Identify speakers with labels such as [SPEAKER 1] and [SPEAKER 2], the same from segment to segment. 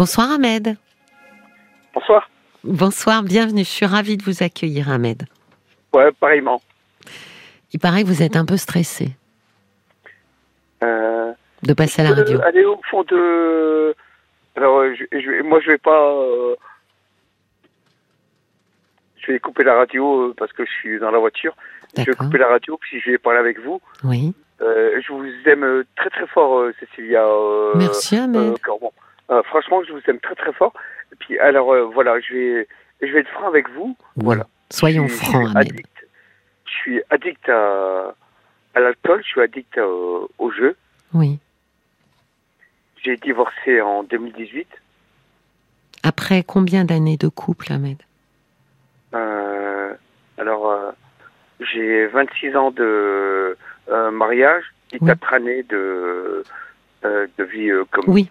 [SPEAKER 1] Bonsoir Ahmed.
[SPEAKER 2] Bonsoir.
[SPEAKER 1] Bonsoir, bienvenue. Je suis ravie de vous accueillir Ahmed.
[SPEAKER 2] Ouais, pareillement.
[SPEAKER 1] Il paraît que vous êtes un peu stressé
[SPEAKER 2] Euh,
[SPEAKER 1] de passer à la
[SPEAKER 2] euh,
[SPEAKER 1] radio.
[SPEAKER 2] aller au fond de. Alors, euh, je, je- moi, je vais pas. euh, Je vais couper la radio parce que je suis dans la voiture. Je vais couper la radio puis je vais parler avec vous.
[SPEAKER 1] Oui.
[SPEAKER 2] Euh, je vous aime très très fort, Cécilia.
[SPEAKER 1] Merci Ahmed.
[SPEAKER 2] Corbon. Euh, franchement, je vous aime très très fort. Et puis, alors, euh, voilà, je vais, je vais être franc avec vous. Voilà.
[SPEAKER 1] Soyons francs
[SPEAKER 2] je suis
[SPEAKER 1] Ahmed.
[SPEAKER 2] addict. Je suis addict à, à l'alcool, je suis addict à- au jeu.
[SPEAKER 1] Oui.
[SPEAKER 2] J'ai divorcé en 2018.
[SPEAKER 1] Après combien d'années de couple Ahmed?
[SPEAKER 2] Euh, alors, j'ai 26 ans de mariage et
[SPEAKER 1] Oui.
[SPEAKER 2] 4 années de, de vie commune.
[SPEAKER 1] Oui.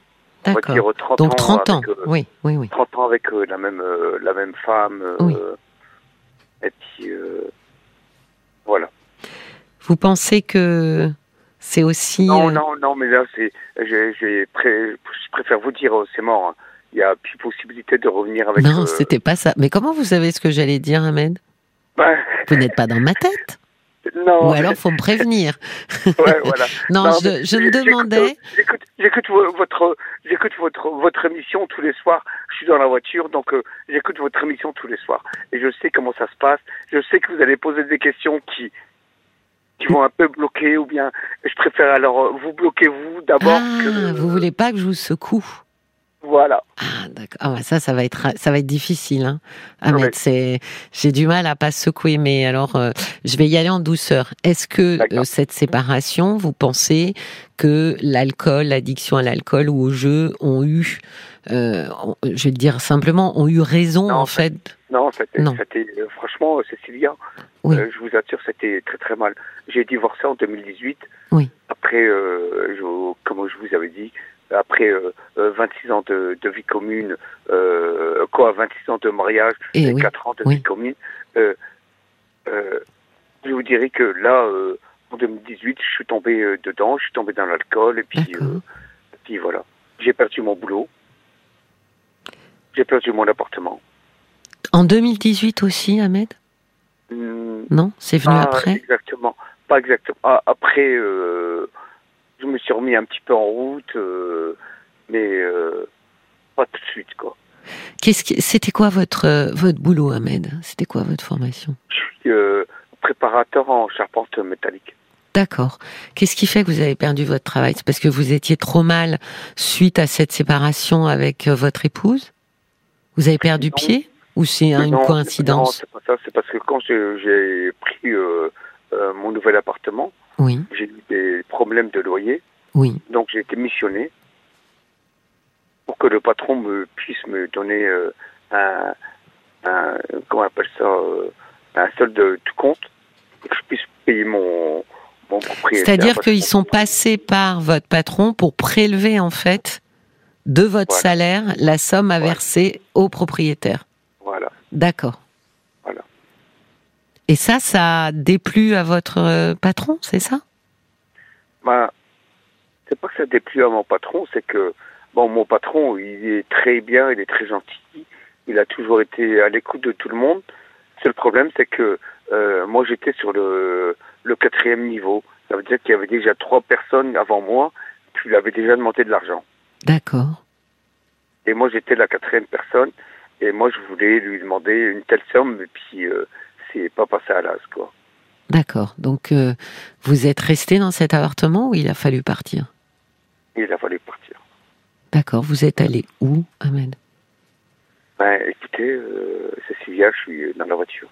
[SPEAKER 2] On va
[SPEAKER 1] D'accord.
[SPEAKER 2] dire 30
[SPEAKER 1] Donc
[SPEAKER 2] ans
[SPEAKER 1] 30 ans.
[SPEAKER 2] avec, euh,
[SPEAKER 1] Oui, oui, oui.
[SPEAKER 2] 30 ans avec euh, la même euh, la même femme.
[SPEAKER 1] Oui.
[SPEAKER 2] Et puis voilà.
[SPEAKER 1] Vous pensez que c'est aussi
[SPEAKER 2] Non, non, non, mais là c'est, pré- je préfère vous dire, c'est mort. hein. Il y a plus possibilité de revenir avec.
[SPEAKER 1] Non, c'était pas ça. Mais comment vous savez ce que j'allais dire Ahmed?
[SPEAKER 2] Ben,
[SPEAKER 1] Vous n'êtes pas dans ma tête
[SPEAKER 2] non.
[SPEAKER 1] Ou alors faut me prévenir.
[SPEAKER 2] Ouais, voilà.
[SPEAKER 1] Non,
[SPEAKER 2] Non,
[SPEAKER 1] je, je me demandais.
[SPEAKER 2] J'écoute, j'écoute vo- votre, j'écoute votre, votre émission tous les soirs. Je suis dans la voiture, donc euh, j'écoute votre émission tous les soirs. Et je sais comment ça se passe. Je sais que vous allez poser des questions qui, qui vont un peu bloquer, ou bien je préfère alors euh, vous bloquer vous d'abord.
[SPEAKER 1] Ah,
[SPEAKER 2] que,
[SPEAKER 1] vous voulez pas que je vous secoue
[SPEAKER 2] Voilà.
[SPEAKER 1] Ah, d'accord. Ah, ouais, ça, ça va être, ça va être difficile, hein. Ahmed,
[SPEAKER 2] Ouais.
[SPEAKER 1] c'est, j'ai du mal à pas secouer, mais alors, euh, je vais y aller en douceur. Est-ce que euh, cette séparation, vous pensez que l'alcool, l'addiction à l'alcool ou au jeu ont eu, euh, je vais le dire simplement, ont eu raison
[SPEAKER 2] Non,
[SPEAKER 1] en
[SPEAKER 2] en
[SPEAKER 1] fait.
[SPEAKER 2] Non, c'était,
[SPEAKER 1] Non.
[SPEAKER 2] c'était euh, franchement, Cécilia,
[SPEAKER 1] Oui.
[SPEAKER 2] je vous assure, c'était très très mal. J'ai divorcé en 2018.
[SPEAKER 1] Oui.
[SPEAKER 2] Après, euh, je- comme je vous avais dit, après euh, euh, 26 ans de, de vie commune, euh, quoi, 26 ans de mariage
[SPEAKER 1] Et
[SPEAKER 2] et
[SPEAKER 1] Eh oui.
[SPEAKER 2] 4 ans de
[SPEAKER 1] oui.
[SPEAKER 2] vie commune, euh, euh, je vous dirais que là, euh, en 2018, je suis tombé euh, dedans, je suis tombé dans l'alcool, et puis, euh, et puis voilà. J'ai perdu mon boulot. J'ai perdu mon appartement.
[SPEAKER 1] En 2018 aussi, Ahmed?
[SPEAKER 2] Hmm,
[SPEAKER 1] Non, c'est venu après?
[SPEAKER 2] Exactement. Pas exactement. Ah, après, euh, suis remis un petit peu en route, euh, mais euh, pas tout de suite, quoi.
[SPEAKER 1] Qu'est-ce qui, c'était quoi votre euh, votre boulot, Ahmed? C'était quoi votre formation?
[SPEAKER 2] Je suis préparateur en charpente métallique.
[SPEAKER 1] D'accord. Qu'est-ce qui fait que vous avez perdu votre travail? C'est parce que vous étiez trop mal suite à cette séparation avec votre épouse? Vous avez perdu
[SPEAKER 2] Non.
[SPEAKER 1] pied? Ou c'est une
[SPEAKER 2] Non, Non,
[SPEAKER 1] coïncidence
[SPEAKER 2] c'est pas ça. C'est parce que quand j'ai j'ai pris euh, euh, mon nouvel appartement,
[SPEAKER 1] Oui,
[SPEAKER 2] j'ai eu des problèmes de loyer,
[SPEAKER 1] oui.
[SPEAKER 2] donc j'ai été missionné pour que le patron me puisse me donner euh, un, un comment on appelle ça, euh, un solde de compte et que je puisse payer mon mon propriétaire.
[SPEAKER 1] C'est-à-dire qu'ils sont passés par votre patron pour prélever en fait de votre
[SPEAKER 2] Voilà.
[SPEAKER 1] salaire la somme à
[SPEAKER 2] Voilà.
[SPEAKER 1] verser au propriétaire.
[SPEAKER 2] Voilà.
[SPEAKER 1] D'accord.
[SPEAKER 2] Voilà.
[SPEAKER 1] Et ça, ça a déplu à votre euh, patron, c'est ça?
[SPEAKER 2] Ben, c'est pas que ça déplut à mon patron, c'est que bon, mon patron, il est très bien, il est très gentil, il a toujours été à l'écoute de tout le monde. Seul problème, c'est que euh, moi, j'étais sur le, le quatrième niveau. Ça veut dire qu'il y avait déjà trois personnes avant moi qui lui avaient déjà demandé de l'argent.
[SPEAKER 1] D'accord.
[SPEAKER 2] Et moi, j'étais la quatrième personne. Et moi, je voulais lui demander une telle somme, et puis euh, c'est pas passé à l'as, quoi.
[SPEAKER 1] D'accord. Donc, euh, vous êtes resté dans cet appartement ou il a fallu partir?
[SPEAKER 2] Il a fallu partir.
[SPEAKER 1] D'accord. Vous êtes allé où, Ahmed?
[SPEAKER 2] Ben, écoutez, euh, Cécilia, je suis dans la voiture.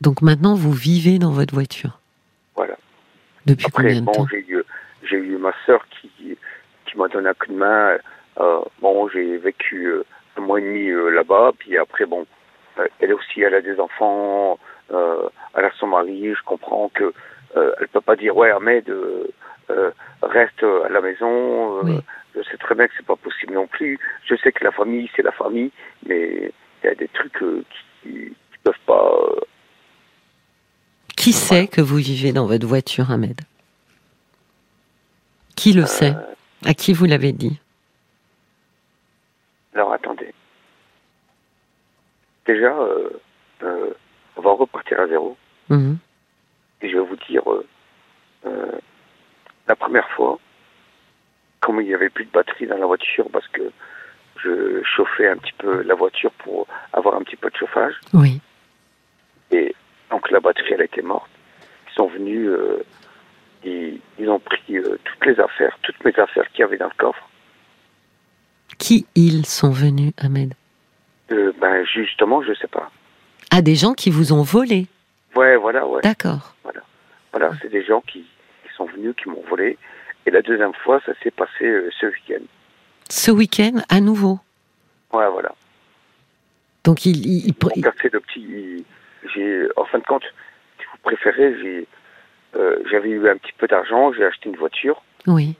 [SPEAKER 1] Donc maintenant, vous vivez dans votre voiture?
[SPEAKER 2] Voilà.
[SPEAKER 1] Depuis
[SPEAKER 2] Après,
[SPEAKER 1] combien de
[SPEAKER 2] bon,
[SPEAKER 1] temps?
[SPEAKER 2] j'ai eu, j'ai eu ma sœur qui, qui m'a donné un coup de main. Euh, bon, j'ai vécu euh, un mois et demi euh, là-bas. Puis après, bon, elle aussi, elle a des enfants. Elle a son mari. Je comprends que elle peut pas dire ouais, Ahmed, euh, reste à la maison. Euh,
[SPEAKER 1] Oui.
[SPEAKER 2] Je sais très bien que c'est pas possible non plus. Je sais que la famille, c'est la famille, mais il y a des trucs euh, qui, qui peuvent pas.
[SPEAKER 1] Qui sait que vous vivez dans votre voiture, Ahmed? Qui le sait? À qui vous l'avez dit?
[SPEAKER 2] Alors attendez. Déjà, on va repartir à zéro.
[SPEAKER 1] Mhm.
[SPEAKER 2] Et je vais vous dire, euh, la première fois, comme il n'y avait plus de batterie dans la voiture parce que je chauffais un petit peu la voiture pour avoir un petit peu de chauffage,
[SPEAKER 1] Oui.
[SPEAKER 2] et donc la batterie elle était morte, ils sont venus, euh, ils, ils ont pris euh, toutes les affaires, toutes mes affaires qu'il y avait dans le coffre.
[SPEAKER 1] Qui ils sont venus, Ahmed?
[SPEAKER 2] Euh, ben justement, je sais pas.
[SPEAKER 1] Ah, des gens qui vous ont volé.
[SPEAKER 2] Ouais, voilà, ouais.
[SPEAKER 1] D'accord.
[SPEAKER 2] Voilà, c'est des gens qui sont venus, qui m'ont volé. Et la deuxième fois, ça s'est passé euh, ce week-end.
[SPEAKER 1] Ce week-end, à nouveau.
[SPEAKER 2] Ouais, voilà.
[SPEAKER 1] Donc, il, il- il-
[SPEAKER 2] Ils m'ont cassé le petit. J'ai, en fin de compte, si vous préférez, j'ai, euh, j'avais eu un petit peu d'argent, j'ai acheté une voiture
[SPEAKER 1] oui.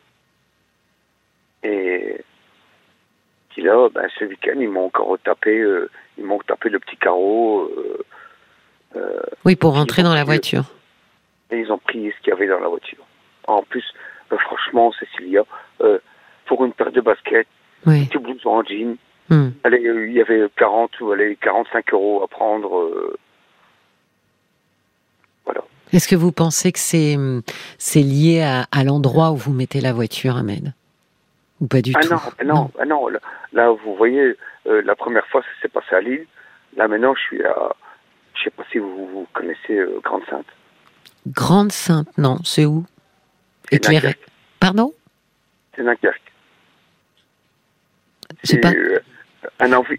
[SPEAKER 2] et puis là, ben, ce week-end, ils m'ont encore tapé, euh, ils m'ont tapé le petit carreau
[SPEAKER 1] Oui, pour rentrer dans la voiture.
[SPEAKER 2] et ils ont pris ce qu'il y avait dans la voiture. En plus, euh, franchement, Cécilia, euh, pour une paire de baskets,
[SPEAKER 1] Oui.
[SPEAKER 2] petit blouson en jean,
[SPEAKER 1] Hmm.
[SPEAKER 2] allez, euh, il y avait 40 ou allez, 45 euros à prendre. euh, voilà.
[SPEAKER 1] Est-ce que vous pensez que c'est hum, c'est lié à, à l'endroit où vous mettez la voiture, Ahmed? Ou pas du
[SPEAKER 2] Ah
[SPEAKER 1] tout?
[SPEAKER 2] non, ah non, ah non. Là, là, vous voyez, euh, la première fois, ça s'est passé à Lille. Là, maintenant, je suis à. Je sais pas si vous, vous connaissez Grande Sainte.
[SPEAKER 1] Grande Sainte, non, c'est où? Éclairé. Pardon?
[SPEAKER 2] C'est Dunkerque.
[SPEAKER 1] C'est pas.
[SPEAKER 2] euh, un, envi-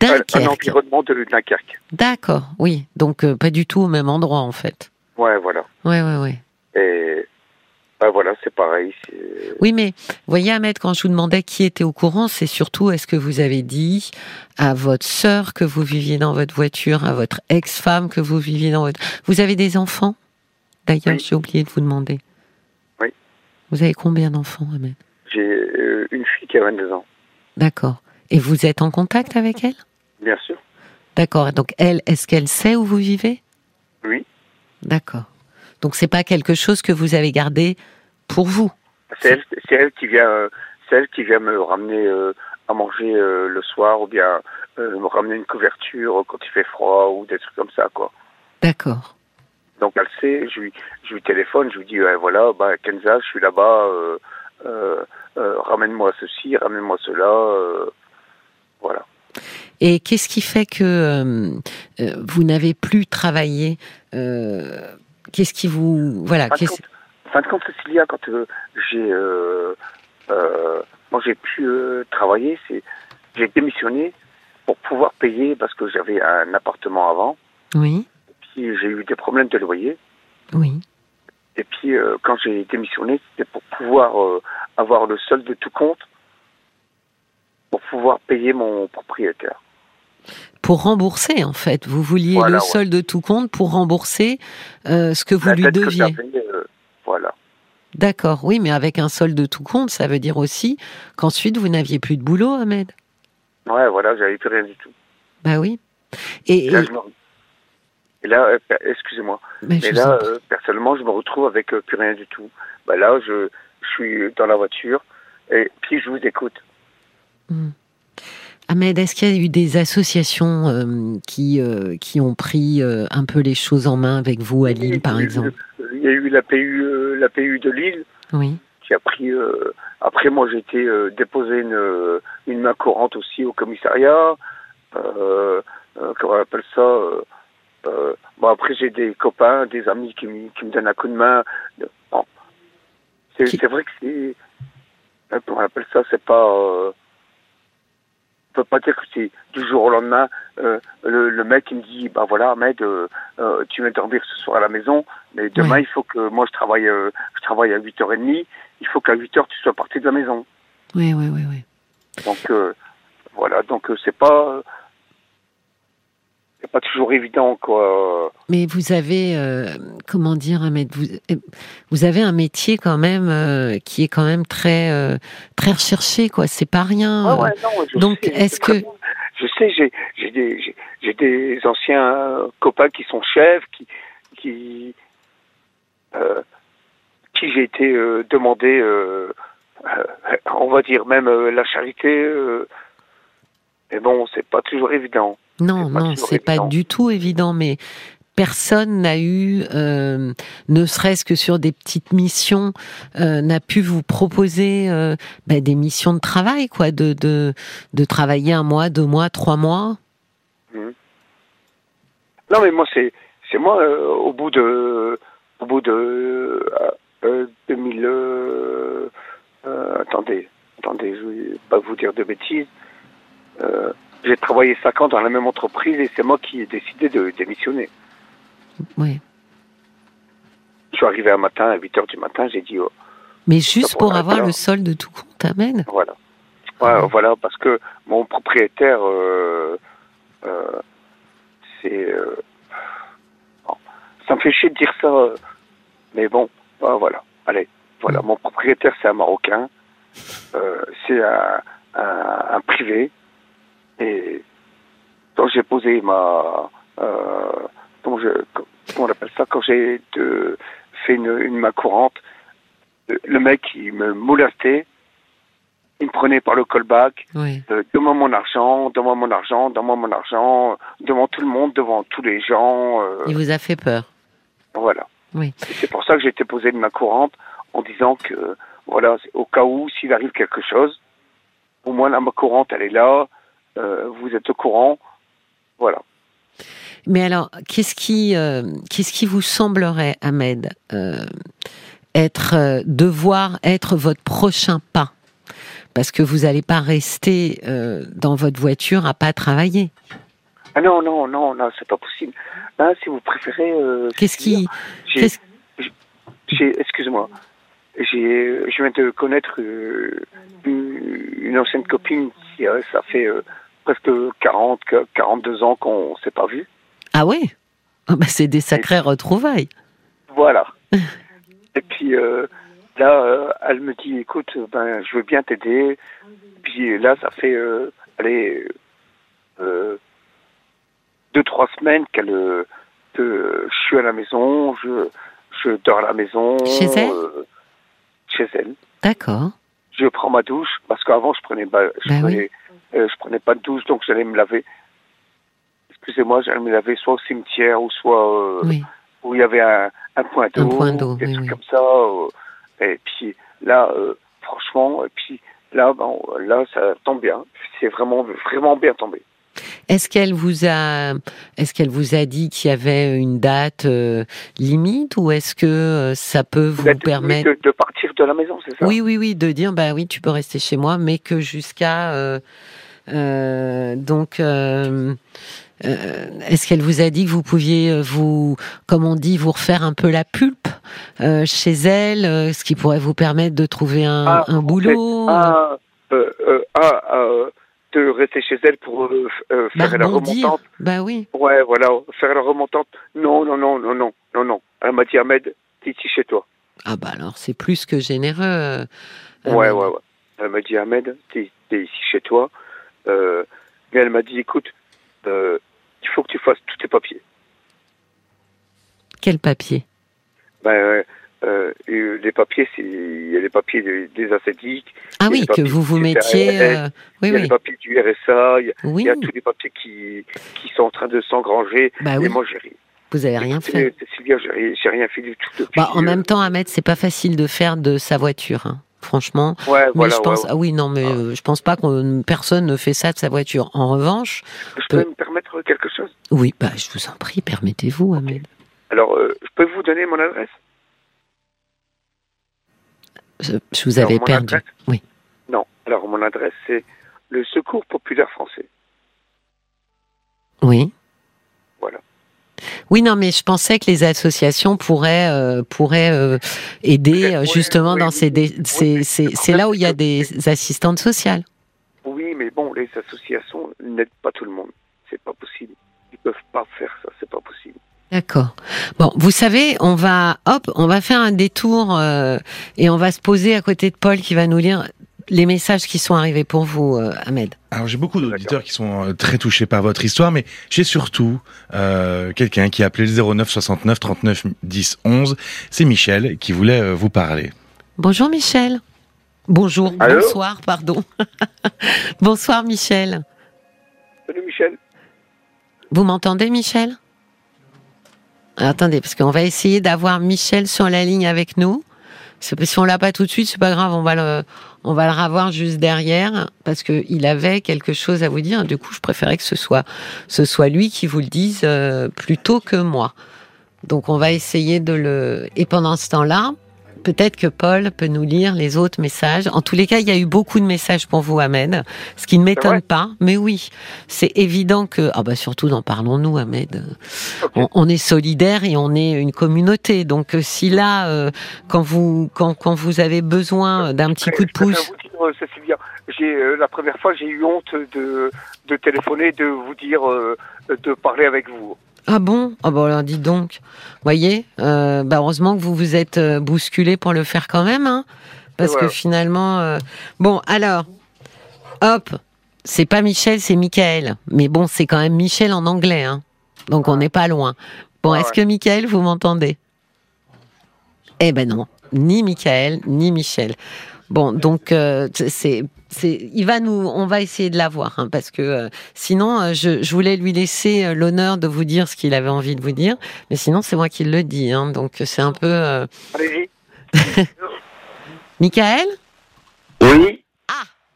[SPEAKER 2] environnement de Dunkerque.
[SPEAKER 1] D'accord, oui. Donc, euh, pas du tout au même endroit, en fait.
[SPEAKER 2] Ouais, voilà.
[SPEAKER 1] Ouais, ouais, ouais.
[SPEAKER 2] Et bah voilà, c'est pareil.
[SPEAKER 1] Oui, mais voyez, Ahmed, quand je vous demandais qui était au courant, c'est surtout est-ce que vous avez dit à votre sœur que vous viviez dans votre voiture, à votre ex-femme que vous viviez dans votre. Vous avez des enfants? D'ailleurs,
[SPEAKER 2] Oui.
[SPEAKER 1] j'ai oublié de vous demander. Vous avez combien d'enfants, Ahmed?
[SPEAKER 2] J'ai euh, une fille qui a 22 ans,
[SPEAKER 1] D'accord. Et vous êtes en contact avec elle?
[SPEAKER 2] Bien sûr.
[SPEAKER 1] D'accord. Donc, elle, est-ce qu'elle sait où vous vivez?
[SPEAKER 2] Oui.
[SPEAKER 1] D'accord. Donc, c'est pas quelque chose que vous avez gardé pour vous?
[SPEAKER 2] C'est elle, c'est elle qui vient, euh, elle qui vient me ramener euh, à manger euh, le soir ou bien me ramener une couverture quand il fait froid ou des trucs comme ça, quoi.
[SPEAKER 1] D'accord.
[SPEAKER 2] Donc elle sait, je lui, je lui téléphone, je lui dis, voilà, bah, Kenza, je suis là-bas, euh, euh, euh, ramène-moi ceci, ramène-moi cela, voilà.
[SPEAKER 1] Et qu'est-ce qui fait que vous n'avez plus travaillé Qu'est-ce qui vous voilà
[SPEAKER 2] En fin, de
[SPEAKER 1] qu'est-ce-
[SPEAKER 2] fin de compte, Cécilia, quand euh, j'ai, euh, euh, moi j'ai pu travailler, c'est, j'ai démissionné pour pouvoir payer parce que j'avais un appartement avant,
[SPEAKER 1] Oui,
[SPEAKER 2] puis j'ai eu des problèmes de loyer.
[SPEAKER 1] oui.
[SPEAKER 2] Et puis, euh, quand j'ai démissionné, c'était pour pouvoir euh, avoir le solde de tout compte, pour pouvoir payer mon propriétaire.
[SPEAKER 1] Pour rembourser en fait, vous vouliez
[SPEAKER 2] Voilà,
[SPEAKER 1] le
[SPEAKER 2] ouais.
[SPEAKER 1] solde de tout compte pour rembourser euh, ce que vous
[SPEAKER 2] La
[SPEAKER 1] lui
[SPEAKER 2] que
[SPEAKER 1] deviez.
[SPEAKER 2] voilà.
[SPEAKER 1] D'accord. Oui, mais avec un solde de tout compte, ça veut dire aussi qu'ensuite vous n'aviez plus de boulot, Ahmed.
[SPEAKER 2] Ouais, voilà, j'avais plus rien du tout.
[SPEAKER 1] Bah oui. Et,
[SPEAKER 2] Et là,
[SPEAKER 1] et-
[SPEAKER 2] je me- et là, euh, excusez-moi,
[SPEAKER 1] mais
[SPEAKER 2] mais là, euh, personnellement, je me retrouve avec euh, plus rien du tout. Bah là, je, je suis dans la voiture et puis je vous écoute.
[SPEAKER 1] Ahmed, est-ce qu'il y a eu des associations euh, qui qui ont pris un peu les choses en main avec vous à Lille, par
[SPEAKER 2] eu-
[SPEAKER 1] exemple
[SPEAKER 2] Il y a eu la PU, la PU de Lille
[SPEAKER 1] Oui.
[SPEAKER 2] qui a pris. après, moi, j'ai été déposer une, une main courante aussi au commissariat. Euh, comment on appelle ça euh, Bon, après, j'ai des copains, des amis qui, me- qui me donnent un coup de main. Bon. C'est
[SPEAKER 1] Qui-
[SPEAKER 2] vrai que c'est. euh, Comment on appelle ça C'est pas. Euh, on peut pas dire que c'est du jour au lendemain. euh, le, le mec il me dit bah voilà Ahmed euh, tu viens dormir ce soir à la maison mais demain il faut que moi je travaille je travaille à 8h30 il faut qu'à 8h tu sois parti de la maison
[SPEAKER 1] Oui, oui, oui, oui.
[SPEAKER 2] donc voilà donc c'est pas pas toujours évident quoi
[SPEAKER 1] Mais vous avez, euh, comment dire, vous, euh, vous avez un métier quand même euh, qui est quand même très, euh, très recherché, quoi. C'est pas rien.
[SPEAKER 2] Ah ouais, non, je
[SPEAKER 1] donc, est-ce que-
[SPEAKER 2] je sais j'ai des anciens copains qui sont chefs qui qui qui j'ai été demandé on va dire même la charité Mais bon, c'est pas toujours évident.
[SPEAKER 1] Non, non, c'est pas du tout évident, mais personne n'a eu, euh, ne serait-ce que sur des petites missions, euh, n'a pu vous proposer euh, bah, des missions de travail, quoi, de, de, de travailler un mois, deux mois, trois mois.
[SPEAKER 2] Non, mais moi, c'est, c'est moi, au bout de, au bout de euh, euh, 2000, euh, euh, attendez, attendez, je vais pas vous dire de bêtises. J'ai travaillé cinq ans dans la même entreprise et c'est moi qui ai décidé de démissionner.
[SPEAKER 1] Oui.
[SPEAKER 2] Je suis arrivé un matin, à 8 heures du matin, j'ai dit, oh,
[SPEAKER 1] Mais juste pour avoir le solde de tout compte, amen.
[SPEAKER 2] voilà. Ouais, Voilà, parce que mon propriétaire, euh, euh, c'est, euh, bon, ça me fait chier de dire ça, mais bon, ouais, voilà. Allez, voilà, mon propriétaire, c'est un Marocain, c'est un, un, un privé, et quand j'ai posé ma, euh, comment, je, comment on appelle ça, quand j'ai fait une, une main courante, le- le mec, il me molestait, il me prenait par le callback,
[SPEAKER 1] Oui.
[SPEAKER 2] euh, mon argent, donne-moi mon argent, donne-moi mon argent, devant tout le monde, devant tous les gens, euh,
[SPEAKER 1] Il vous a fait peur.
[SPEAKER 2] voilà.
[SPEAKER 1] Oui.
[SPEAKER 2] C'est pour ça que j'ai été posé de main courante en disant que, voilà, au cas où, s'il arrive quelque chose, au moins la main courante, elle est là, euh, vous êtes au courant, voilà.
[SPEAKER 1] Mais alors, qu'est-ce qui, euh, qu'est-ce qui vous semblerait, Ahmed, euh, être, euh, devoir être votre prochain pas? Parce que vous n'allez pas rester euh, dans votre voiture à pas travailler.
[SPEAKER 2] Ah non, non, non, non, c'est pas possible. Hein, si vous préférez... euh,
[SPEAKER 1] Qu'est-ce qui,
[SPEAKER 2] excusez-moi, j'ai, je viens de connaître euh, une, une ancienne copine qui, euh, ça fait euh, presque 40, 42 ans qu'on s'est pas vu.
[SPEAKER 1] ah ouais, Ah bah, c'est des sacrées retrouvailles.
[SPEAKER 2] Voilà. Et puis euh, là, euh, elle me dit, écoute, ben, je veux bien t'aider. Puis là, ça fait, euh, allez, euh, deux, trois semaines qu'elle, que je suis à la maison, je, je dors à la maison.
[SPEAKER 1] Chez elle?
[SPEAKER 2] Chez elle.
[SPEAKER 1] D'accord.
[SPEAKER 2] Je prends ma douche parce qu'avant je prenais je
[SPEAKER 1] Ben
[SPEAKER 2] prenais, euh, je prenais pas de douche donc j'allais me laver. Excusez-moi, j'allais me laver soit au cimetière ou soit euh,
[SPEAKER 1] Oui.
[SPEAKER 2] où il y avait un, un point d'eau, des
[SPEAKER 1] oui,
[SPEAKER 2] trucs
[SPEAKER 1] oui.
[SPEAKER 2] comme ça. euh, et puis là, franchement, et puis là, bon, là, ça tombe bien. C'est vraiment, vraiment bien tombé.
[SPEAKER 1] Est-ce qu'elle vous a, est-ce qu'elle vous a dit qu'il y avait une date euh, limite ou est-ce que euh, ça peut vous permettre
[SPEAKER 2] de, de partir de la maison, c'est ça?
[SPEAKER 1] Oui, oui, oui, de dire bah oui, tu peux rester chez moi, mais que jusqu'à euh, euh, donc. euh, Est-ce qu'elle vous a dit que vous pouviez vous, comme on dit, vous refaire un peu la pulpe euh, chez elle, euh, ce qui pourrait vous permettre de trouver un,
[SPEAKER 2] Ah,
[SPEAKER 1] un boulot?
[SPEAKER 2] Ah, ah, euh, de rester chez elle pour euh, euh,
[SPEAKER 1] bah,
[SPEAKER 2] faire la remontante.
[SPEAKER 1] Bah oui.
[SPEAKER 2] Ouais, voilà, faire la remontante. Non, non, non, non, non, non, non. Elle m'a dit, Ahmed, t'es ici chez toi.
[SPEAKER 1] Ah bah alors c'est plus que généreux. euh,
[SPEAKER 2] Ouais, ouais, ouais. Elle m'a dit, Ahmed, t'es ici chez toi. Mais elle m'a dit, écoute, il faut que tu fasses tous tes papiers.
[SPEAKER 1] Quel papier
[SPEAKER 2] Ben, euh, euh, les papiers, il y a les papiers des, des ascétiques,
[SPEAKER 1] Ah oui, que vous vous mettiez. Euh, Oui,
[SPEAKER 2] il y a
[SPEAKER 1] oui.
[SPEAKER 2] les papiers du RSA, il y a, il
[SPEAKER 1] Oui.
[SPEAKER 2] y a tous les papiers qui, qui sont en train de s'engranger.
[SPEAKER 1] Bah
[SPEAKER 2] Et moi, j'ai rien.
[SPEAKER 1] Vous avez rien fait.
[SPEAKER 2] Sylvia, j'ai rien, fait du tout depuis.
[SPEAKER 1] Bah, en même temps, Ahmed, c'est pas facile de faire de sa voiture, hein, franchement.
[SPEAKER 2] Ouais,
[SPEAKER 1] Mais
[SPEAKER 2] voilà,
[SPEAKER 1] je pense,
[SPEAKER 2] ouais,
[SPEAKER 1] ah oui, non, mais
[SPEAKER 2] Ah.
[SPEAKER 1] euh, je pense pas qu'on personne ne fait ça de sa voiture. En revanche.
[SPEAKER 2] Je peux me permettre quelque chose?
[SPEAKER 1] Oui, bah, je vous en prie, permettez-vous, Ahmed.
[SPEAKER 2] Alors, euh, je peux vous donner mon adresse?
[SPEAKER 1] Je, vous avais perdu.
[SPEAKER 2] adresse
[SPEAKER 1] Oui.
[SPEAKER 2] Non. Alors, mon adresse, c'est le Secours Populaire Français.
[SPEAKER 1] Oui.
[SPEAKER 2] Voilà.
[SPEAKER 1] Oui, non, mais je pensais que les associations pourraient euh, pourraient euh, aider
[SPEAKER 2] Oui,
[SPEAKER 1] euh, justement
[SPEAKER 2] oui,
[SPEAKER 1] dans
[SPEAKER 2] oui,
[SPEAKER 1] ces, c'est là où il y a des assistantes sociales.
[SPEAKER 2] Oui, mais bon, les associations n'aident pas tout le monde. C'est pas possible. Ils peuvent pas faire ça. C'est pas possible.
[SPEAKER 1] D'accord. Bon, vous savez, on va hop, on va faire un détour euh, et on va se poser à côté de Paul qui va nous lire les messages qui sont arrivés pour vous, euh, Ahmed.
[SPEAKER 3] Alors j'ai beaucoup d'auditeurs qui sont euh, très touchés par votre histoire, mais j'ai surtout euh, quelqu'un qui a appelé le 09 69 39 10 11. C'est Michel qui voulait euh, vous parler.
[SPEAKER 1] Bonjour Michel. Bonjour,
[SPEAKER 2] Allô
[SPEAKER 1] bonsoir, pardon. bonsoir Michel.
[SPEAKER 2] Salut Michel.
[SPEAKER 1] Vous m'entendez, Michel? Attendez, parce qu'on va essayer d'avoir Michel sur la ligne avec nous. Si on l'a pas tout de suite, c'est pas grave, on va le, on va le revoir juste derrière parce que il avait quelque chose à vous dire. Du coup, je préférais que ce soit, ce soit lui qui vous le dise euh, plutôt que moi. Donc, on va essayer de le. Et pendant ce temps-là, peut-être que Paul peut nous lire les autres messages. En tous les cas, il y a eu beaucoup de messages pour vous, Ahmed, ce qui ne m'étonne pas. Mais oui, c'est évident que, ah bah surtout, n'en parlons-nous, Ahmed. On, on est solidaire et on est une communauté. Donc, euh, si là, euh, quand vous, quand, quand vous avez besoin d'un petit coup de pouce,
[SPEAKER 2] vous dire, Cécilia, j'ai euh, la première fois j'ai eu honte de, de téléphoner, de vous dire, euh, de parler avec vous.
[SPEAKER 1] Ah bon, ah bon, alors dites donc, voyez, euh, bah heureusement que vous vous êtes euh, bousculé pour le faire quand même, hein, parce que finalement, euh, bon, alors, hop, c'est pas Michel, c'est Michael, mais bon, c'est quand même Michel en anglais, hein, donc on n'est pas loin. Bon,
[SPEAKER 2] Ouais,
[SPEAKER 1] est-ce que Michael, vous m'entendez? Eh ben non, ni Michael, ni Michel. Bon, donc euh, c'est, c'est, il va nous, on va essayer de l'avoir, hein, parce que euh, sinon, euh, je, je voulais lui laisser euh, l'honneur de vous dire ce qu'il avait envie de vous dire, mais sinon c'est moi qui le dis, hein, donc c'est un peu. euh,
[SPEAKER 2] Allez-y.
[SPEAKER 1] Michael?
[SPEAKER 4] Oui.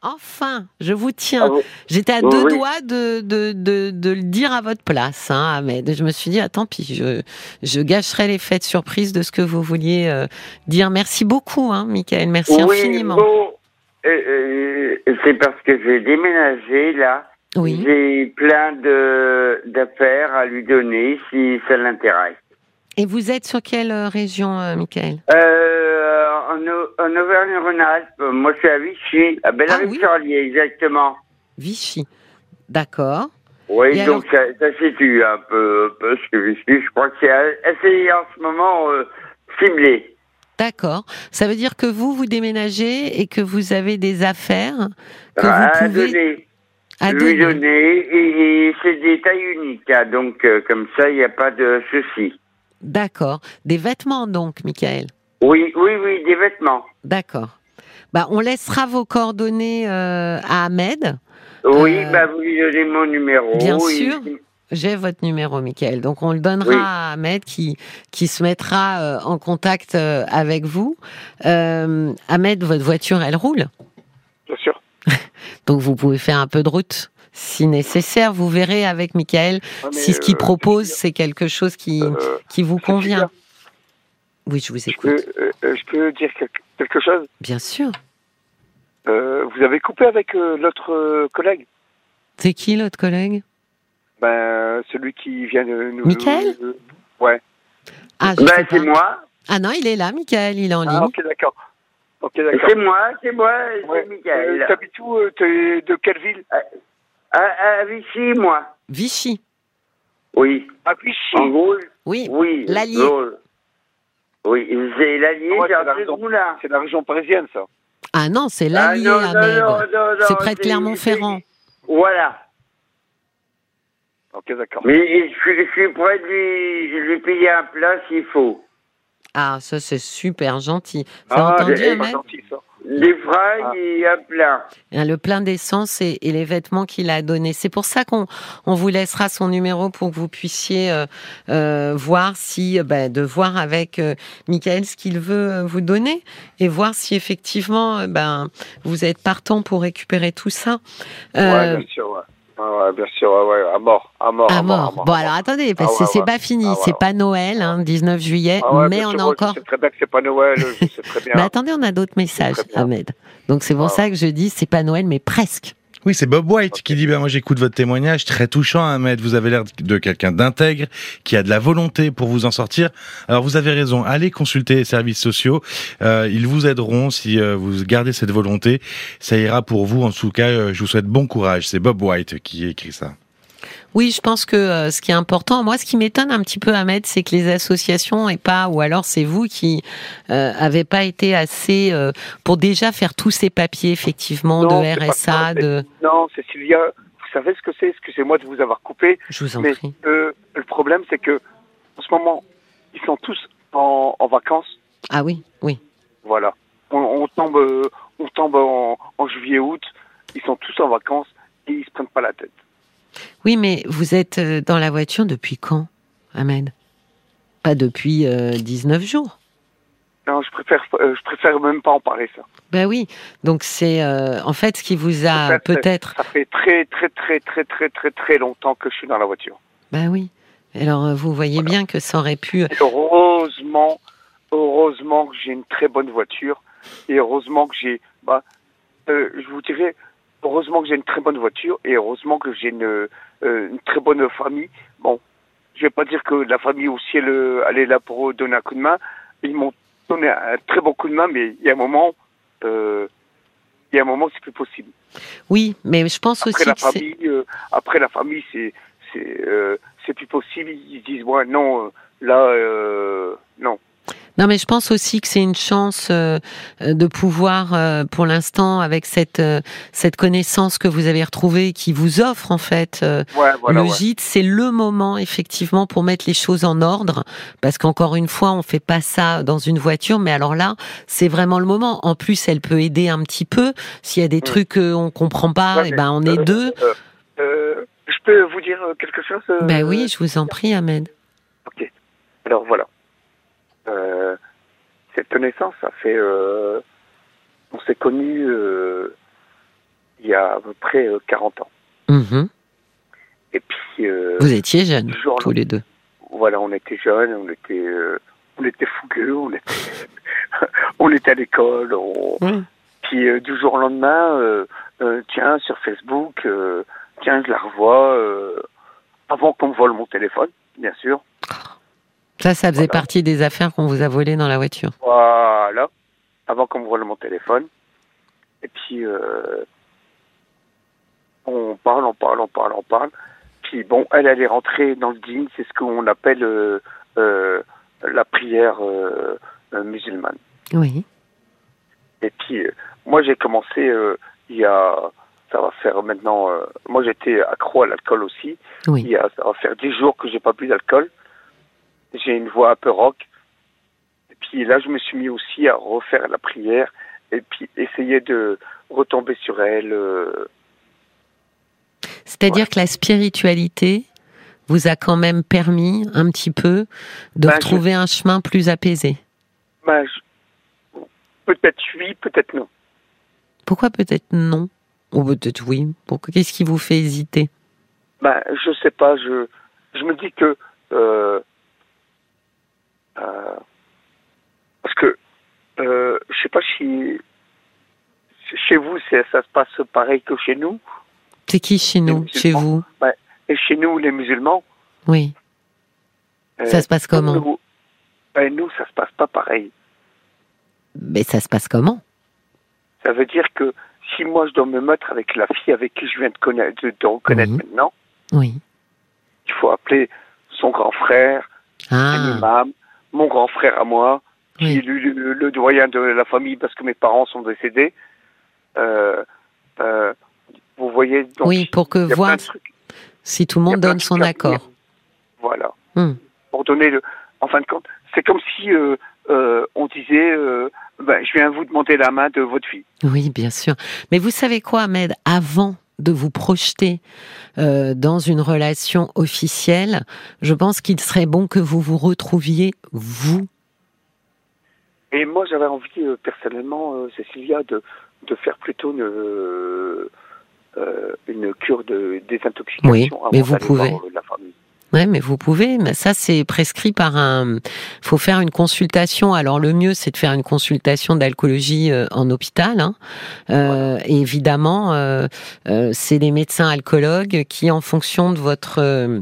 [SPEAKER 1] Enfin, je vous tiens.
[SPEAKER 4] Ah
[SPEAKER 1] J'étais à deux
[SPEAKER 4] oui.
[SPEAKER 1] doigts de, de, de, de le dire à votre place, hein, Ahmed. Je me suis dit, ah, tant pis, je, je gâcherai l'effet de surprise de ce que vous vouliez euh, dire. Merci beaucoup, hein, Michael. Merci
[SPEAKER 4] oui,
[SPEAKER 1] infiniment.
[SPEAKER 4] bon, euh, euh, c'est parce que j'ai déménagé là.
[SPEAKER 1] Oui.
[SPEAKER 4] J'ai plein d'affaires à lui donner si ça l'intéresse.
[SPEAKER 1] Et vous êtes sur quelle euh, région, euh, Michael?
[SPEAKER 4] Euh, en, en Auvergne-Rhône-Alpes, moi je suis à Vichy, à Bellerive-sur-Allier, exactement.
[SPEAKER 1] Vichy. D'accord.
[SPEAKER 4] Oui,
[SPEAKER 1] Et
[SPEAKER 4] donc ça, ça situe un peu, un peu ce Vichy. Je crois que c'est assez en ce moment euh, ciblé.
[SPEAKER 1] D'accord. Ça veut dire que vous, vous déménagez et que vous avez des affaires que
[SPEAKER 4] à
[SPEAKER 1] vous pouvez
[SPEAKER 4] donner.
[SPEAKER 1] à
[SPEAKER 4] lui
[SPEAKER 1] donner.
[SPEAKER 4] donner et, et c'est des tailles uniques, hein, donc euh, comme ça il n'y a pas de souci.
[SPEAKER 1] D'accord. Des vêtements, donc, Michael?
[SPEAKER 4] Oui, oui, oui, des vêtements.
[SPEAKER 1] D'accord. Bah, on laissera vos coordonnées euh, à Ahmed.
[SPEAKER 4] Oui,
[SPEAKER 1] Euh,
[SPEAKER 4] bah vous lui donnez mon numéro.
[SPEAKER 1] bien sûr. J'ai votre numéro, Michael. Donc, on le donnera
[SPEAKER 4] Oui.
[SPEAKER 1] à Ahmed qui, qui se mettra euh, en contact avec vous. Ahmed, votre voiture, elle roule?
[SPEAKER 2] Bien sûr.
[SPEAKER 1] Donc, vous pouvez faire un peu de route si nécessaire. Vous verrez avec Michael
[SPEAKER 2] Ouais,
[SPEAKER 1] si ce qu'il
[SPEAKER 2] euh,
[SPEAKER 1] propose, c'est quelque chose qui,
[SPEAKER 2] euh,
[SPEAKER 1] qui vous convient. Oui, je vous
[SPEAKER 2] Je peux,
[SPEAKER 1] écoute.
[SPEAKER 2] euh, euh, je peux dire quelque, chose?
[SPEAKER 1] Bien sûr.
[SPEAKER 2] Euh, Vous avez coupé avec euh, l'autre euh, collègue?
[SPEAKER 1] C'est qui l'autre collègue?
[SPEAKER 2] Ben, celui qui vient de nous.
[SPEAKER 1] Michael?
[SPEAKER 2] nous- Ouais.
[SPEAKER 1] Ah, je sais
[SPEAKER 4] c'est moi,
[SPEAKER 1] Ah non, il est là, Michael, il est en
[SPEAKER 2] Ah,
[SPEAKER 1] ligne.
[SPEAKER 2] ok, d'accord. Ok, d'accord.
[SPEAKER 4] c'est moi, c'est moi,
[SPEAKER 2] Ouais.
[SPEAKER 4] c'est Michael.
[SPEAKER 2] Euh, T'habites où euh, T'es de quelle ville?
[SPEAKER 4] À, à Vichy, moi.
[SPEAKER 1] Vichy.
[SPEAKER 4] Oui.
[SPEAKER 2] À Vichy.
[SPEAKER 4] En gros,
[SPEAKER 1] Oui.
[SPEAKER 4] oui.
[SPEAKER 1] l'Allier.
[SPEAKER 4] Oui, c'est l'Allier,
[SPEAKER 2] Ouais, c'est la région parisienne, ça.
[SPEAKER 1] Ah non, c'est
[SPEAKER 4] Ah,
[SPEAKER 1] l'Allier, C'est près de Clermont-Ferrand.
[SPEAKER 4] Voilà.
[SPEAKER 2] Ok, d'accord.
[SPEAKER 4] Mais je suis, je suis prêt de lui, lui payer un plat s'il faut.
[SPEAKER 1] Ah, ça c'est super gentil. Vous
[SPEAKER 4] Ah,
[SPEAKER 1] avez entendu,
[SPEAKER 2] gentil, ça.
[SPEAKER 4] Des fringues
[SPEAKER 2] Ah.
[SPEAKER 4] et un plat.
[SPEAKER 1] Hein, Le plein d'essence et, et les vêtements qu'il a donnés. C'est pour ça qu'on on vous laissera son numéro pour que vous puissiez euh, euh, voir si, euh, ben, de voir avec euh, Michael ce qu'il veut vous donner et voir si effectivement, ben, vous êtes partant pour récupérer tout ça.
[SPEAKER 2] Ouais, bien sûr, ouais. Ouais, ouais, bien sûr, ouais, ouais, à mort, à mort,
[SPEAKER 1] à mort. Bon, alors attendez, parce que
[SPEAKER 2] Ah
[SPEAKER 1] c'est pas fini,
[SPEAKER 2] Ah
[SPEAKER 1] c'est pas Noël, hein, 19 juillet,
[SPEAKER 2] Ah
[SPEAKER 1] mais on
[SPEAKER 2] sûr,
[SPEAKER 1] a encore
[SPEAKER 2] sais très bien que c'est pas Noël, je sais très bien.
[SPEAKER 1] Mais attendez, on a d'autres messages. Ahmed. Donc c'est pour
[SPEAKER 2] Ah.
[SPEAKER 1] ça que je dis, c'est pas Noël, mais presque.
[SPEAKER 3] Oui, c'est Bob White qui dit, ben, moi j'écoute votre témoignage, très touchant, Ahmed. Vous avez l'air de quelqu'un d'intègre, qui a de la volonté pour vous en sortir. Alors vous avez raison, allez consulter les services sociaux. Euh, ils vous aideront si euh, vous gardez cette volonté. Ça ira pour vous. En tout cas, euh, je vous souhaite bon courage. C'est Bob White qui écrit ça.
[SPEAKER 1] Oui, je pense que euh, ce qui est important, moi, ce qui m'étonne un petit peu, Ahmed, c'est que les associations et pas, ou alors c'est vous qui euh, avez pas été assez euh, pour déjà faire tous ces papiers, effectivement,
[SPEAKER 2] Non,
[SPEAKER 1] de RSA, de.
[SPEAKER 2] Non, Cécilia, vous savez ce que c'est? Excusez-moi de vous avoir coupé,
[SPEAKER 1] Je vous en
[SPEAKER 2] mais
[SPEAKER 1] prie.
[SPEAKER 2] le problème, c'est que en ce moment, ils sont tous en, en vacances.
[SPEAKER 1] Ah oui, oui.
[SPEAKER 2] Voilà. On, on tombe, euh, on tombe en, en juillet-août. Ils sont tous en vacances et ils se prennent pas la tête.
[SPEAKER 1] Oui, mais vous êtes euh, dans la voiture depuis quand, Ahmed? Pas depuis euh, 19 jours.
[SPEAKER 2] Non, je préfère, euh, je préfère même pas en parler ça.
[SPEAKER 1] Ben oui. Donc c'est euh, en fait ce qui vous a peut-être.
[SPEAKER 2] Ça fait très très très très très très très longtemps que je suis dans la voiture.
[SPEAKER 1] Ben oui. Alors vous voyez bien que ça aurait pu.
[SPEAKER 2] Et heureusement, heureusement que j'ai une très bonne voiture et heureusement que j'ai, bah, je vous dirais, heureusement que j'ai une très bonne voiture et heureusement que j'ai une, euh, une très bonne famille. Bon, je vais pas dire que la famille aussi elle, euh, elle est là pour donner un coup de main. Ils m'ont donné un très bon coup de main, mais il y a un moment, euh, il y a un moment c'est plus possible.
[SPEAKER 1] Oui, mais je pense
[SPEAKER 2] Après
[SPEAKER 1] aussi
[SPEAKER 2] la
[SPEAKER 1] que
[SPEAKER 2] famille, euh, après la famille, c'est c'est euh, c'est plus possible. Ils disent ouais non, euh, là euh, non.
[SPEAKER 1] Non, mais je pense aussi que c'est une chance euh, de pouvoir, euh, pour l'instant, avec cette euh, cette connaissance que vous avez retrouvée, qui vous offre en fait euh,
[SPEAKER 2] Ouais, voilà.
[SPEAKER 1] le
[SPEAKER 2] ouais.
[SPEAKER 1] gîte, c'est le moment effectivement pour mettre les choses en ordre, parce qu'encore une fois, on fait pas ça dans une voiture, mais alors là, c'est vraiment le moment. En plus, elle peut aider un petit peu s'il y a des
[SPEAKER 2] Mm.
[SPEAKER 1] trucs qu'on comprend pas,
[SPEAKER 2] Ouais,
[SPEAKER 1] et
[SPEAKER 2] mais,
[SPEAKER 1] ben on est
[SPEAKER 2] euh,
[SPEAKER 1] deux.
[SPEAKER 2] euh, je peux vous dire quelque chose
[SPEAKER 1] Ben oui, je vous en prie, Ahmed.
[SPEAKER 2] Ok. Alors voilà. Euh, cette connaissance, ça fait. euh, on s'est connus euh, il y a à peu près euh, 40 ans.
[SPEAKER 1] Mhm.
[SPEAKER 2] Et puis, euh,
[SPEAKER 1] Vous étiez jeunes tous les deux.
[SPEAKER 2] voilà, on était jeunes, on était, euh, on était fougueux, on était, on était à l'école. On...
[SPEAKER 1] Oui.
[SPEAKER 2] Puis euh, du jour au lendemain, euh, euh, tiens, sur Facebook, euh, tiens, je la revois. euh, avant qu'on me vole mon téléphone, bien sûr.
[SPEAKER 1] Ça, ça faisait
[SPEAKER 2] Voilà.
[SPEAKER 1] partie des affaires qu'on vous a volées dans la voiture.
[SPEAKER 2] Voilà. Avant qu'on me vole mon téléphone. Et puis, euh, on parle, on parle, on parle, on parle. Puis bon, elle, elle est rentrée dans le dîme, c'est ce qu'on appelle euh, euh, la prière musulmane.
[SPEAKER 1] Oui.
[SPEAKER 2] Et puis, moi, j'ai commencé il y a, ça va faire maintenant, euh, moi j'étais accro à l'alcool aussi. Il
[SPEAKER 1] Oui.
[SPEAKER 2] y a, ça va faire dix jours que j'ai pas bu d'alcool. J'ai une voix un peu rock. Et puis là, je me suis mis aussi à refaire la prière et puis essayer de retomber sur elle. euh,
[SPEAKER 1] C'est-à-dire
[SPEAKER 2] Ouais.
[SPEAKER 1] que la spiritualité vous a quand même permis un petit peu de
[SPEAKER 2] Ben, je-
[SPEAKER 1] retrouver un chemin plus apaisé.
[SPEAKER 2] ben, je- peut-être oui, peut-être non.
[SPEAKER 1] Pourquoi peut-être non? Ou peut-être oui. Pourquoi Qu'est-ce qui vous fait hésiter?
[SPEAKER 2] Ben, je sais pas. Je, je me dis que euh, parce que euh, je sais pas si chez vous ça se passe pareil que chez nous.
[SPEAKER 1] C'est qui chez nous. Chez vous?
[SPEAKER 2] Et chez nous, les musulmans,
[SPEAKER 1] Oui.
[SPEAKER 2] euh,
[SPEAKER 1] Ça se passe comment?
[SPEAKER 2] nous, ben, nous, ça se passe pas pareil.
[SPEAKER 1] Mais ça se passe comment?
[SPEAKER 2] Ça veut dire que si moi je dois me mettre avec la fille avec qui je viens de connaître, de, de reconnaître
[SPEAKER 1] Oui.
[SPEAKER 2] maintenant,
[SPEAKER 1] Oui.
[SPEAKER 2] il faut appeler son grand frère, un
[SPEAKER 1] Ah,
[SPEAKER 2] imam, mon grand frère à moi, qui est le, le- le doyen de la famille parce que mes parents sont décédés. Euh, euh, vous voyez donc
[SPEAKER 1] oui, pour que voir si tout le monde donne son accord.
[SPEAKER 2] Voilà.
[SPEAKER 1] Hmm.
[SPEAKER 2] Pour donner le. En fin de compte, c'est comme si euh, on disait ben, je viens vous demander la main de votre fille.
[SPEAKER 1] Oui, bien sûr. Mais vous savez quoi, Ahmed? Avant de vous projeter euh, dans une relation officielle, je pense qu'il serait bon que vous vous retrouviez, vous.
[SPEAKER 2] Et moi, j'avais envie, euh, personnellement, euh, Cécilia, de, de faire plutôt une, une cure de désintoxication.
[SPEAKER 1] Oui,
[SPEAKER 2] avant
[SPEAKER 1] mais vous pouvez.
[SPEAKER 2] la famille.
[SPEAKER 1] Ouais, mais vous pouvez. Mais ça, c'est prescrit par un. Faut faire une consultation. Alors le mieux, c'est de faire une consultation d'alcoolologie euh, en hôpital. Hein. Euh, et évidemment, euh, euh, c'est les médecins alcoologues qui, en fonction de votre euh,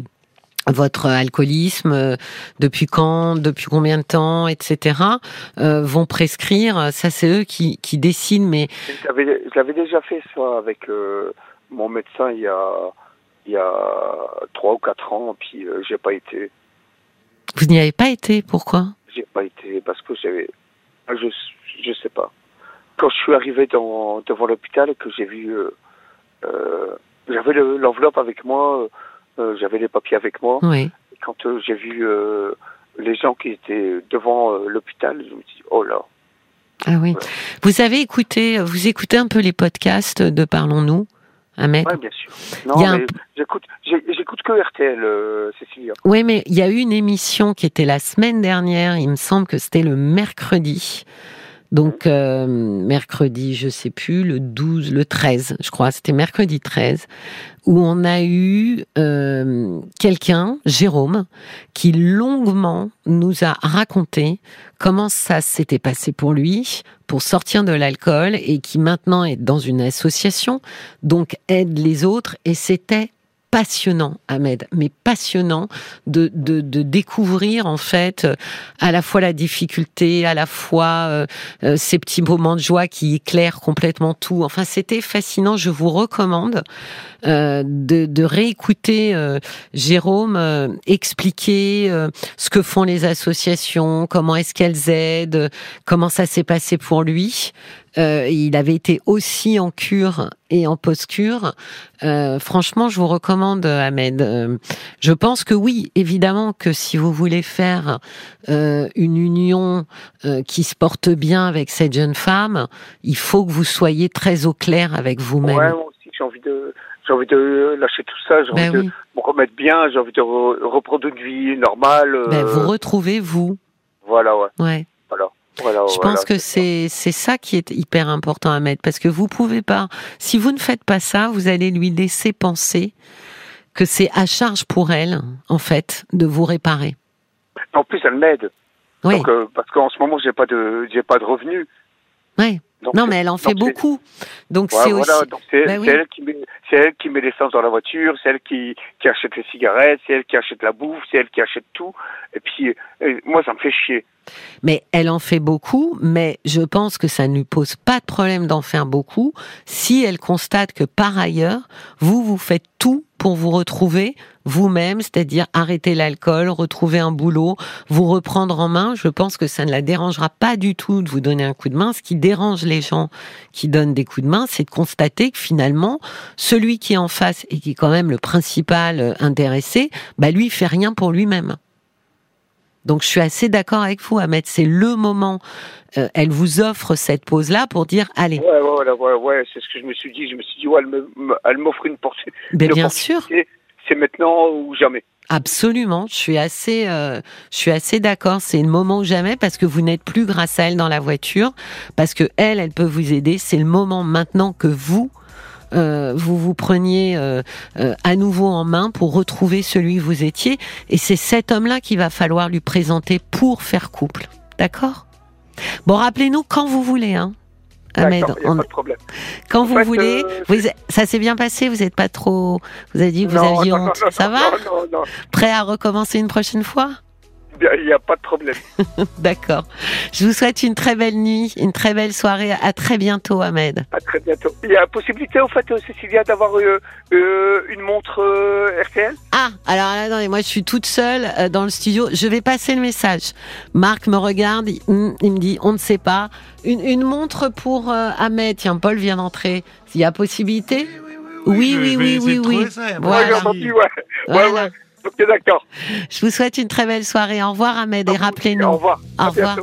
[SPEAKER 1] votre alcoolisme, euh, depuis quand, depuis combien de temps, etc., euh, vont prescrire. Ça, c'est eux qui, qui décident. Mais
[SPEAKER 2] je l'avais déjà fait, ça, avec euh, mon médecin il y a, il y a trois ou quatre ans, puis euh, j'ai pas été.
[SPEAKER 1] vous n'y avez pas été. Pourquoi?
[SPEAKER 2] J'ai pas été parce que j'avais. Je, je sais pas. Quand je suis arrivé dans, devant l'hôpital et que j'ai vu. euh, euh, j'avais le- l'enveloppe avec moi, euh, j'avais les papiers avec moi.
[SPEAKER 1] Oui.
[SPEAKER 2] Quand j'ai vu les gens qui étaient devant l'hôpital, je me suis dit, oh là.
[SPEAKER 1] Ah oui. Vous avez écouté, vous écoutez un peu les podcasts de Parlons-nous, Ahmed
[SPEAKER 2] Ouais, bien sûr. Non,
[SPEAKER 1] un-
[SPEAKER 2] mais j'écoute, que RTL, euh, Cécilia.
[SPEAKER 1] Oui, mais il y a eu une émission qui était la semaine dernière, il me semble que c'était le mercredi. Donc, euh, mercredi, je sais plus, le 12, le 13, je crois, c'était mercredi 13, où on a eu euh, quelqu'un, Jérôme, qui longuement nous a raconté comment ça s'était passé pour lui, pour sortir de l'alcool, et qui maintenant est dans une association, donc aide les autres, et c'était passionnant, Ahmed, mais passionnant de, de, découvrir en fait euh, à la fois la difficulté, à la fois euh, euh, ces petits moments de joie qui éclairent complètement tout. Enfin, c'était fascinant. Je vous recommande euh, de, réécouter euh, Jérôme expliquer ce que font les associations, comment est-ce qu'elles aident, comment ça s'est passé pour lui. Euh, il avait été aussi en cure et en post-cure. Euh, franchement, je vous recommande, Ahmed. Euh, je pense que oui, évidemment que si vous voulez faire euh, une union euh, qui se porte bien avec cette jeune femme, il faut que vous soyez très au clair avec vous-même.
[SPEAKER 2] Ouais, moi aussi, j'ai envie de, j'ai envie de lâcher tout ça, j'ai
[SPEAKER 1] Ben
[SPEAKER 2] envie
[SPEAKER 1] oui.
[SPEAKER 2] de me remettre bien, j'ai envie de re- reprendre une vie normale. euh,
[SPEAKER 1] Ben, vous retrouvez vous.
[SPEAKER 2] Voilà, ouais.
[SPEAKER 1] Ouais.
[SPEAKER 2] Voilà. Voilà
[SPEAKER 1] Je
[SPEAKER 2] voilà,
[SPEAKER 1] pense que c'est c'est ça qui est hyper important à mettre parce que vous pouvez pas. Si vous ne faites pas ça, vous allez lui laisser penser que c'est à charge pour elle, en fait, de vous réparer.
[SPEAKER 2] En plus, elle m'aide.
[SPEAKER 1] Oui.
[SPEAKER 2] Donc, euh, parce qu'en ce moment, j'ai pas de, j'ai pas de revenus.
[SPEAKER 1] Ouais.
[SPEAKER 2] Donc,
[SPEAKER 1] Non, mais elle en fait beaucoup. Donc
[SPEAKER 2] Ouais,
[SPEAKER 1] c'est
[SPEAKER 2] voilà,
[SPEAKER 1] aussi.
[SPEAKER 2] c'est
[SPEAKER 1] oui.
[SPEAKER 2] c'est elle qui c'est elle qui met l'essence dans la voiture, c'est elle qui, qui achète les cigarettes, c'est elle qui achète la bouffe, c'est elle qui achète tout. Et puis euh, moi, ça me fait chier.
[SPEAKER 1] Mais elle en fait beaucoup, mais je pense que ça ne lui pose pas de problème d'en faire beaucoup si elle constate que par ailleurs, vous, vous faites tout pour vous retrouver vous-même, c'est-à-dire arrêter l'alcool, retrouver un boulot, vous reprendre en main. Je pense que ça ne la dérangera pas du tout de vous donner un coup de main. Ce qui dérange les gens qui donnent des coups de main, c'est de constater que finalement, celui qui est en face et qui est quand même le principal euh, intéressé, bah lui, il fait rien pour lui-même. Donc je suis assez d'accord avec vous, Ahmed. C'est le moment. euh, elle vous offre cette pause-là pour dire allez.
[SPEAKER 2] Ouais, ouais, ouais, ouais, c'est ce que je me suis dit. Je me suis dit, ouais, elle m'offre une porte.
[SPEAKER 1] Ben, bien sûr.
[SPEAKER 2] C'est maintenant ou jamais.
[SPEAKER 1] absolument. Je suis assez, euh, je suis assez d'accord. C'est le moment ou jamais parce que vous n'êtes plus grâce à elle dans la voiture, parce que elle, elle peut vous aider. C'est le moment maintenant que vous. Euh, vous vous preniez euh, euh, à nouveau en main pour retrouver celui que vous étiez et c'est cet homme-là qu'il va falloir lui présenter pour faire couple, d'accord? Bon, rappelez-nous quand vous voulez, hein, Ahmed. On-
[SPEAKER 2] pas de problème.
[SPEAKER 1] Quand
[SPEAKER 2] En
[SPEAKER 1] vous
[SPEAKER 2] fait,
[SPEAKER 1] voulez,
[SPEAKER 2] euh,
[SPEAKER 1] vous- ça s'est bien passé, vous n'êtes pas trop. Vous avez dit que vous
[SPEAKER 2] Non,
[SPEAKER 1] aviez
[SPEAKER 2] non,
[SPEAKER 1] honte.
[SPEAKER 2] non,
[SPEAKER 1] ça va? Prêt à recommencer une prochaine fois?
[SPEAKER 2] Il n'y a pas de problème.
[SPEAKER 1] D'accord. Je vous souhaite une très belle nuit, une très belle soirée. À très bientôt, Ahmed.
[SPEAKER 2] À très bientôt. Il y a possibilité, au fait, euh, Cécilia, d'avoir euh, euh, une montre euh, RTL
[SPEAKER 1] Ah, alors attendez, moi je suis toute seule euh, dans le studio. Je vais passer le message. Marc me regarde, il, il me dit on ne sait pas. Une, une montre pour euh, Ahmed. Tiens, Paul vient d'entrer. S'il y a possibilité Oui, oui, oui, oui, oui.
[SPEAKER 3] a pas de
[SPEAKER 1] Voilà.
[SPEAKER 2] Ouais, j'ai
[SPEAKER 3] souci.
[SPEAKER 2] entendu, ouais. Ouais,
[SPEAKER 1] Voilà.
[SPEAKER 2] ouais. Ok, d'accord.
[SPEAKER 1] Je vous souhaite une très belle soirée. Au revoir, Ahmed, et
[SPEAKER 2] Au
[SPEAKER 1] rappelez-nous.
[SPEAKER 2] revoir.
[SPEAKER 1] Au revoir.